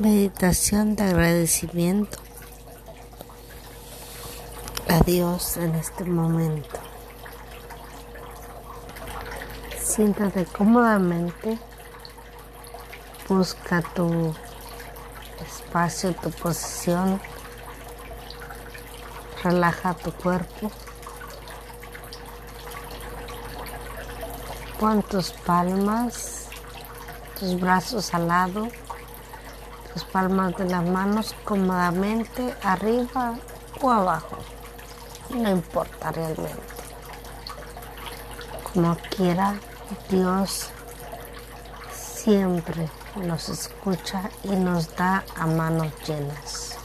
Meditación de agradecimiento a Dios en este momento. Siéntate cómodamente. Busca tu espacio, tu posición. Relaja tu cuerpo. Pon tus palmas, tus brazos al lado las palmas de las manos cómodamente arriba o abajo. No importa realmente. Como quiera, Dios siempre nos escucha y nos da a manos llenas.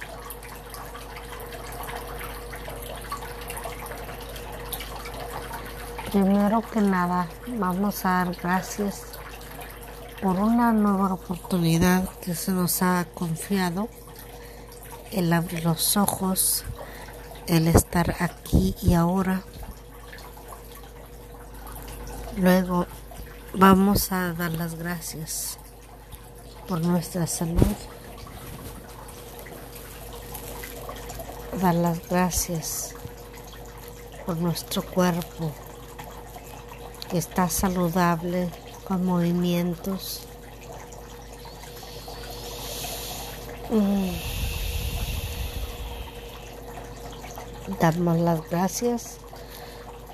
Primero que nada, vamos a dar gracias por una nueva oportunidad que se nos ha confiado, el abrir los ojos, el estar aquí y ahora. Luego vamos a dar las gracias por nuestra salud, dar las gracias por nuestro cuerpo que está saludable, con movimientos. Mm. Damos las gracias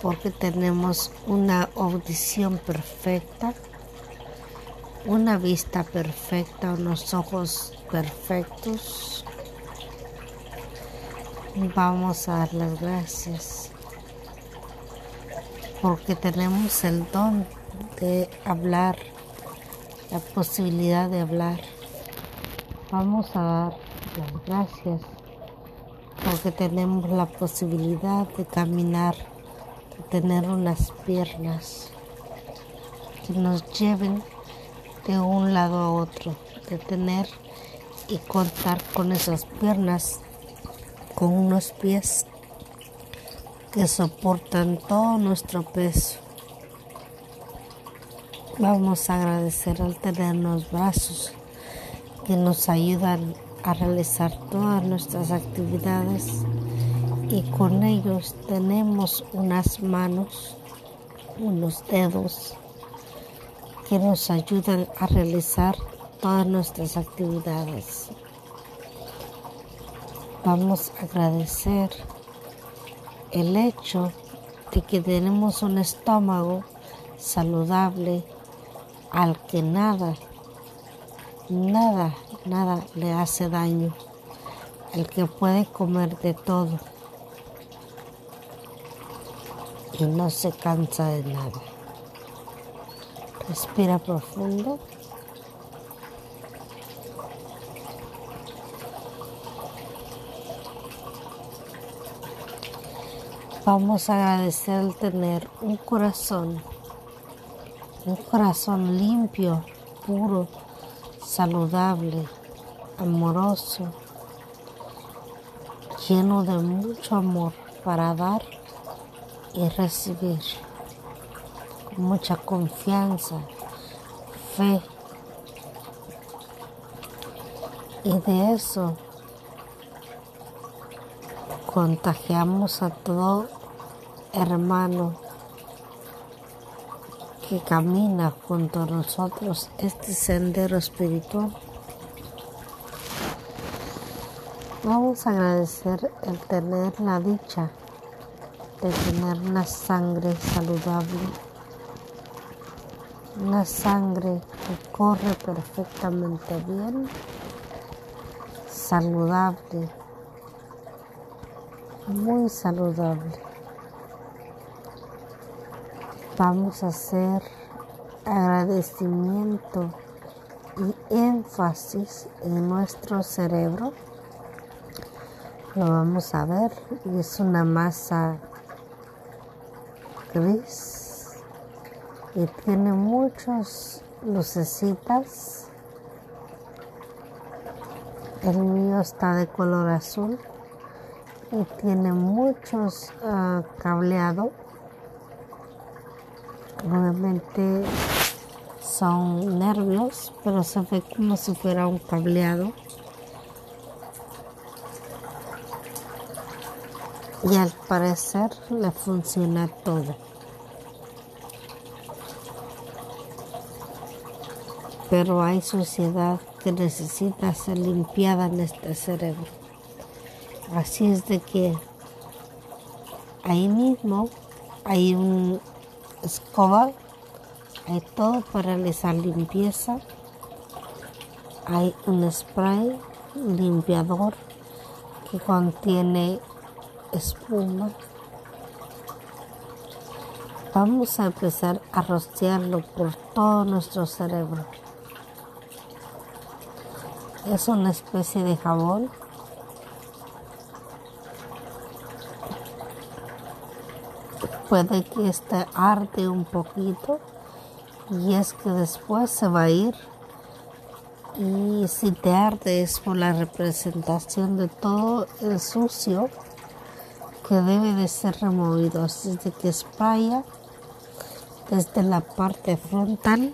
porque tenemos una audición perfecta, una vista perfecta, unos ojos perfectos. Vamos a dar las gracias porque tenemos el don de hablar, la posibilidad de hablar. Vamos a dar las gracias porque tenemos la posibilidad de caminar, de tener unas piernas que nos lleven de un lado a otro, de tener y contar con esas piernas, con unos pies que soportan todo nuestro peso. Vamos a agradecer al tenernos brazos que nos ayudan a realizar todas nuestras actividades y con ellos tenemos unas manos, unos dedos que nos ayudan a realizar todas nuestras actividades. Vamos a agradecer el hecho de que tenemos un estómago saludable al que nada, nada, nada le hace daño, el que puede comer de todo y no se cansa de nada. Respira profundo. Vamos a agradecer el tener un corazón un corazón limpio, puro, saludable, amoroso, lleno de mucho amor para dar y recibir, mucha confianza, fe. Y de eso contagiamos a todo hermano que camina junto a nosotros este sendero espiritual. Vamos a agradecer el tener la dicha de tener una sangre saludable, una sangre que corre perfectamente bien, saludable, muy saludable vamos a hacer agradecimiento y énfasis en nuestro cerebro. Lo vamos a ver es una masa gris y tiene muchas lucecitas. El mío está de color azul y tiene muchos uh, cableados Nuevamente son nervios, pero se ve como si fuera un cableado. Y al parecer le funciona todo. Pero hay suciedad que necesita ser limpiada en este cerebro. Así es de que ahí mismo hay un escoba, hay todo para realizar limpieza, hay un spray limpiador que contiene espuma. Vamos a empezar a rociarlo por todo nuestro cerebro. Es una especie de jabón puede que este arde un poquito y es que después se va a ir. Y si te arde es por la representación de todo el sucio que debe de ser removido. Así que espaya desde la parte frontal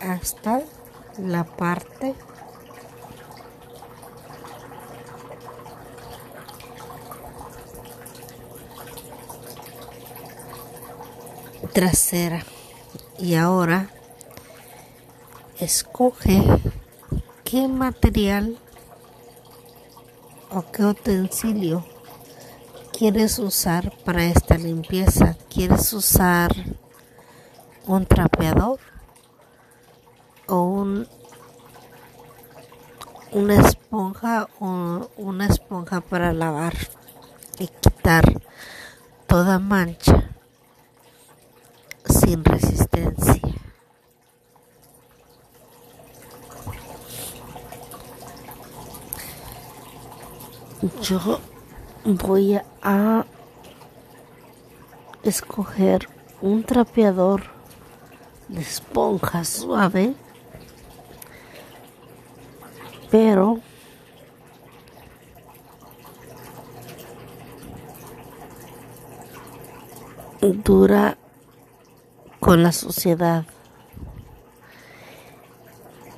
hasta la parte trasera y ahora escoge qué material o qué utensilio quieres usar para esta limpieza. ¿Quieres usar un trapeador o un, una esponja o una esponja para lavar y quitar toda mancha? Sin resistencia. Yo voy a escoger un trapeador de esponja suave, pero dura con la sociedad.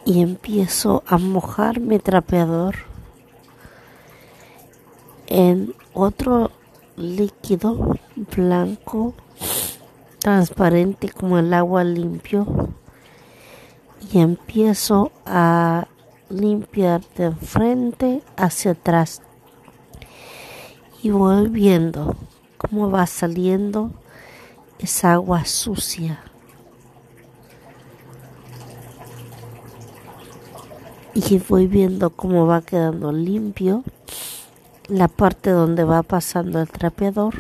Y empiezo a mojar mi trapeador en otro líquido blanco transparente como el agua limpio. Y empiezo a limpiar de frente hacia atrás. Y voy viendo cómo va saliendo es agua sucia. Y voy viendo cómo va quedando limpio la parte donde va pasando el trapeador.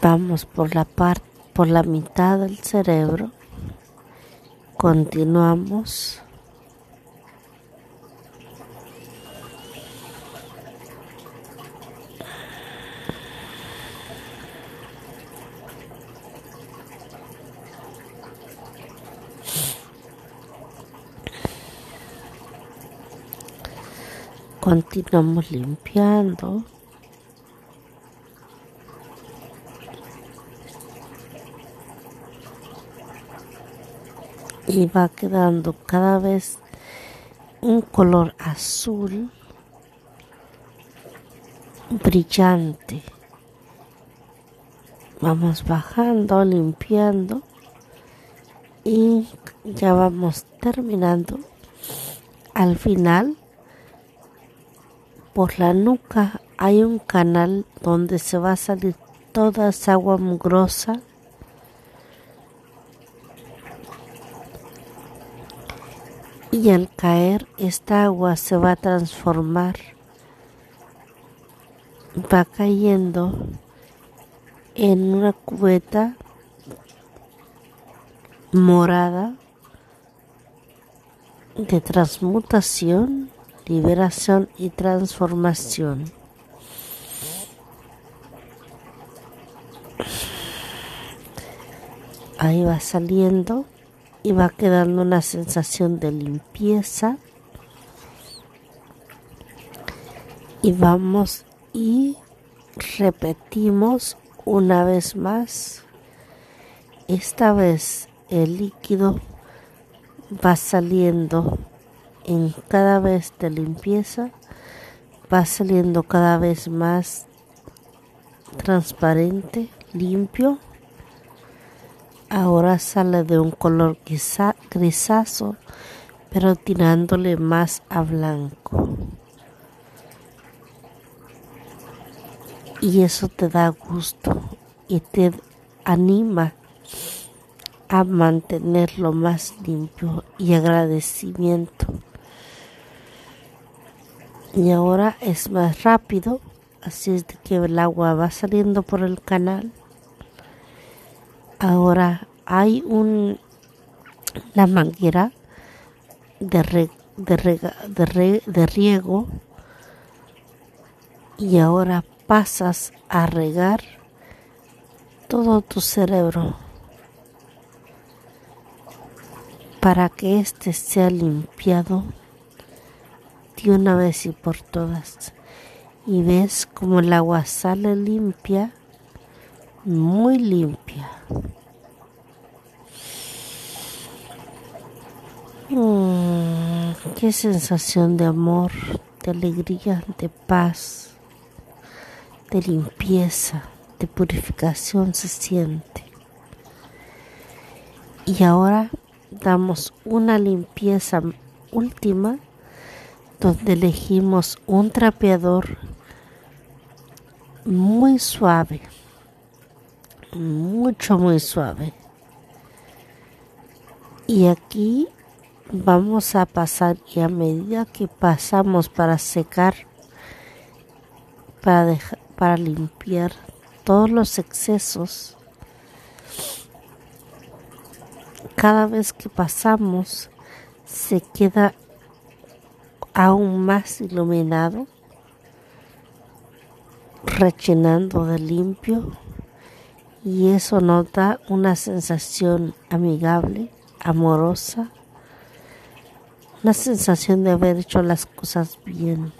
Vamos por la parte por la mitad del cerebro. Continuamos continuamos limpiando. Y va quedando cada vez un color azul brillante. Vamos bajando limpiando. Y ya vamos terminando. Al final por la nuca hay un canal donde se va a salir toda esa agua mugrosa. Y al caer esta agua se va a transformar va cayendo en una cubeta morada de transmutación liberación y transformación. Ahí va saliendo y va quedando una sensación de limpieza. Y vamos y repetimos una vez más. Esta vez el líquido va saliendo en cada vez de limpieza, va saliendo cada vez más transparente, limpio. Ahora sale de un color grisazo, pero tirándole más a blanco. Y eso te da gusto y te anima a mantenerlo más limpio y agradecimiento. Y ahora es más rápido así es de que el agua va saliendo por el canal. Ahora hay un manguera de, de, de riego y ahora pasas a regar todo tu cerebro para que éste sea limpiado de una vez y por todas y ves como el agua sale limpia, muy limpia. Mm, qué sensación de amor, de alegría, de paz, de limpieza, de purificación se siente. Y ahora damos una limpieza última donde elegimos un trapeador muy suave, mucho, muy suave. Y aquí vamos a pasar y a medida que pasamos para secar, para, para limpiar todos los excesos, cada vez que pasamos se queda aún más iluminado rechinando de limpio y eso nos da una sensación amigable, amorosa, una sensación de haber hecho las cosas bien.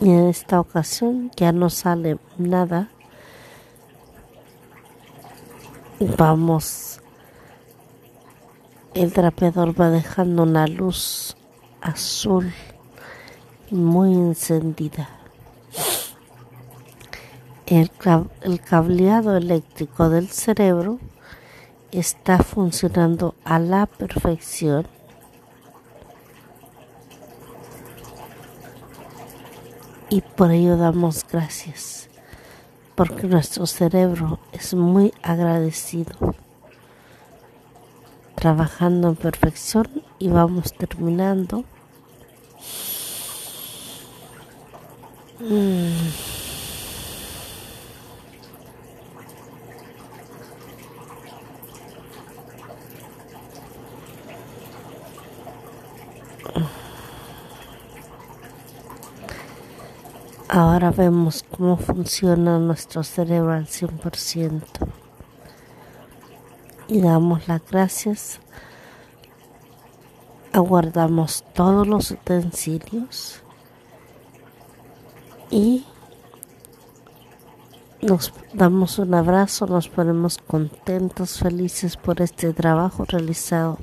Y en esta ocasión ya no sale nada. Vamos, el trapeador va dejando una luz azul muy encendida. El, cableado eléctrico del cerebro está funcionando a la perfección. Y por ello damos gracias, porque nuestro cerebro es muy agradecido, trabajando en perfección y vamos terminando Mm. Ahora vemos cómo funciona nuestro cerebro al 100% y damos las gracias. Aguardamos todos los utensilios y nos damos un abrazo, nos ponemos contentos, felices por este trabajo realizado,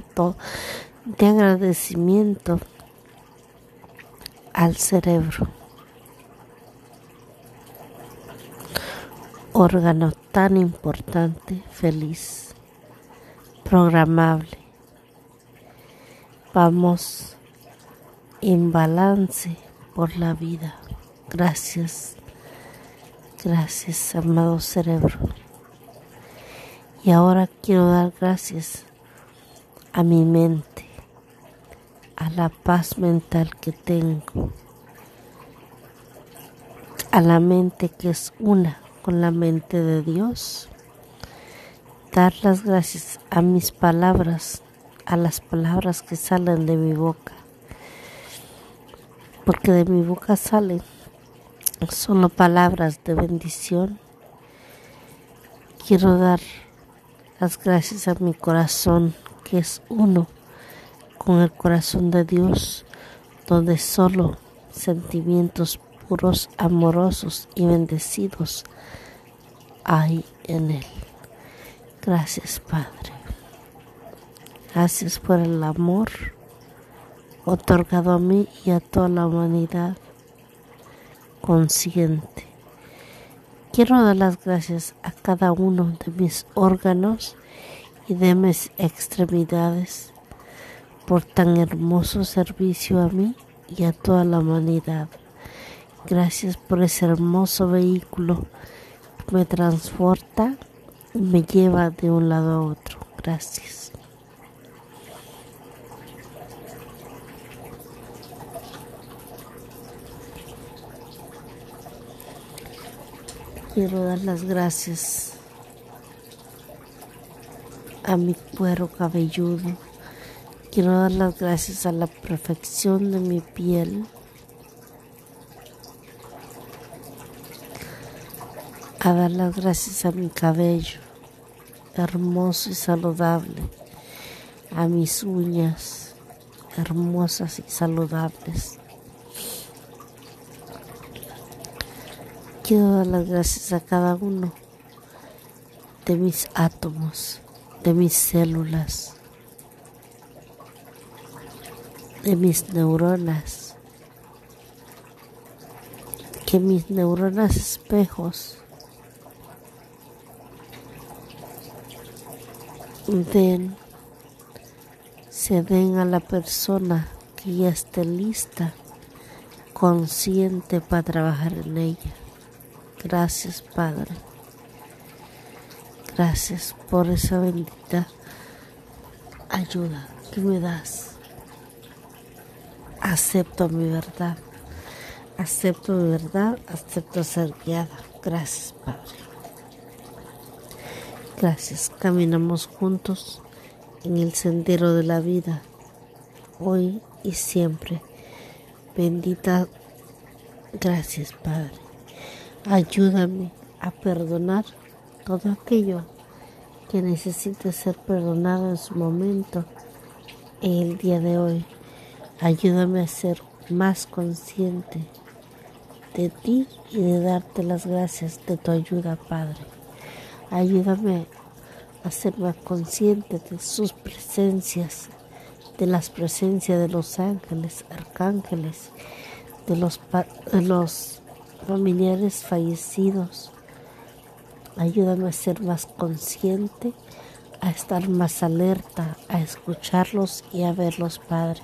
de agradecimiento al cerebro, órgano tan importante, feliz, programable. Vamos en balance por la vida. Gracias, gracias, amado cerebro. Y ahora quiero dar gracias a mi mente, a la paz mental que tengo, a la mente que es una con la mente de Dios. Dar las gracias a mis palabras, a las palabras que salen de mi boca, porque de mi boca salen solo palabras de bendición. Quiero dar las gracias a mi corazón, que es uno con el corazón de Dios, donde solo sentimientos seguros, amorosos y bendecidos hay en Él. Gracias, Padre. Gracias por el amor otorgado a mí y a toda la humanidad consciente. Quiero dar las gracias a cada uno de mis órganos y de mis extremidades por tan hermoso servicio a mí y a toda la humanidad. Gracias por ese hermoso vehículo que me transporta me lleva de un lado a otro. Gracias. Quiero dar las gracias a mi cuero cabelludo. Quiero dar las gracias a la perfección de mi piel. A dar las gracias a mi cabello, hermoso y saludable. A mis uñas, hermosas y saludables Quiero dar las gracias a cada uno de mis átomos, de mis células, de mis neuronas, que mis neuronas espejos den, se den a la persona que ya esté lista, consciente para trabajar en ella. Gracias, Padre. Gracias por esa bendita ayuda que me das. Acepto mi verdad. Acepto mi verdad. Acepto ser guiada. Gracias, Padre. Gracias. Caminamos juntos en el sendero de la vida, hoy y siempre. Bendita. Gracias, Padre. Ayúdame a perdonar todo aquello que necesite ser perdonado en su momento en el día de hoy. Ayúdame a ser más consciente de ti y de darte las gracias de tu ayuda, Padre. Ayúdame a ser más consciente de sus presencias, de las presencias de los ángeles, arcángeles, de los, familiares fallecidos. Ayúdame a ser más consciente, a estar más alerta, a escucharlos y a verlos, Padre.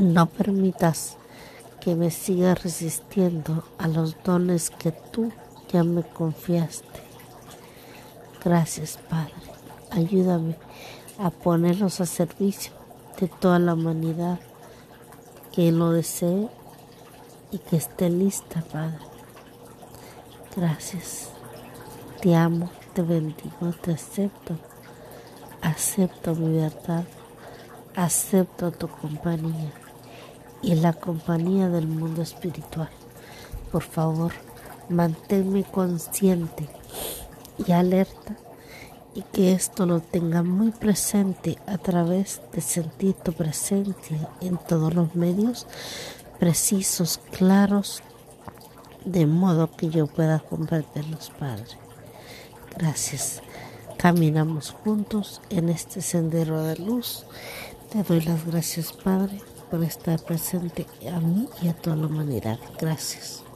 No permitas que me siga resistiendo a los dones que tú ya me confiaste. Gracias, Padre. Ayúdame a ponerlos a servicio de toda la humanidad que lo desee y que esté lista, Padre. Gracias. Te amo, te bendigo, te acepto. Acepto mi verdad. Acepto tu compañía y la compañía del mundo espiritual. Por favor, manténme consciente y alerta y que esto lo tenga muy presente a través de sentir tu presencia en todos los medios precisos, claros, de modo que yo pueda comprenderlos, Padre. Gracias. Caminamos juntos en este sendero de luz. Te doy las gracias, Padre, por estar presente a mí y a toda la humanidad. Gracias.